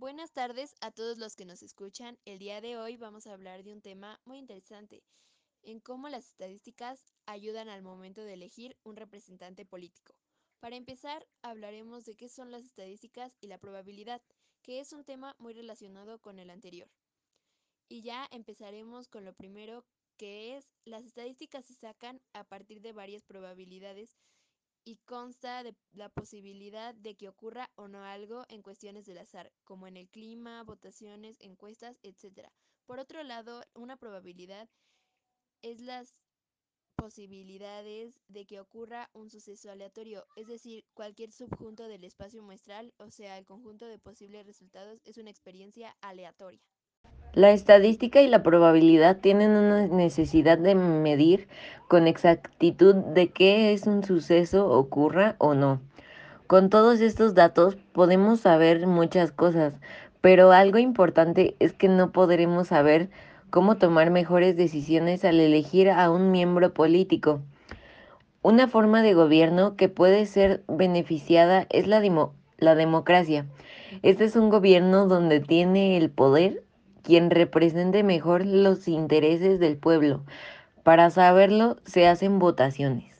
Buenas tardes a todos los que nos escuchan. El día de hoy vamos a hablar de un tema muy interesante, en cómo las estadísticas ayudan al momento de elegir un representante político. Para empezar, hablaremos de qué son las estadísticas y la probabilidad, que es un tema muy relacionado con el anterior. Y ya empezaremos con lo primero, que es las estadísticas se sacan a partir de varias probabilidades y consta de la posibilidad de que ocurra o no algo en cuestiones del azar, como en el clima, votaciones, encuestas, etc. Por otro lado, una probabilidad es las posibilidades de que ocurra un suceso aleatorio, es decir, cualquier subjunto del espacio muestral, o sea, el conjunto de posibles resultados es una experiencia aleatoria. La estadística y la probabilidad tienen una necesidad de medir con exactitud de que es un suceso ocurra o no. Con todos estos datos podemos saber muchas cosas, pero algo importante es que no podremos saber cómo tomar mejores decisiones al elegir a un miembro político. Una forma de gobierno que puede ser beneficiada es la, la democracia. Este es un gobierno donde tiene el poder quien represente mejor los intereses del pueblo. Para saberlo se hacen votaciones.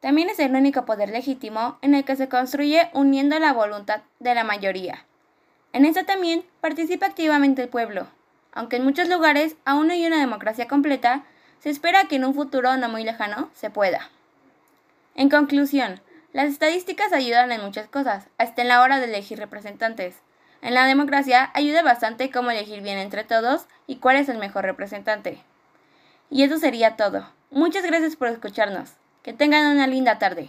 También es el único poder legítimo en el que se construye uniendo la voluntad de la mayoría. En esto también participa activamente el pueblo. Aunque en muchos lugares aún no hay una democracia completa, se espera que en un futuro no muy lejano se pueda. En conclusión, las estadísticas ayudan en muchas cosas, hasta en la hora de elegir representantes. En la democracia ayuda bastante cómo elegir bien entre todos y cuál es el mejor representante. Y eso sería todo. Muchas gracias por escucharnos. Que tengan una linda tarde.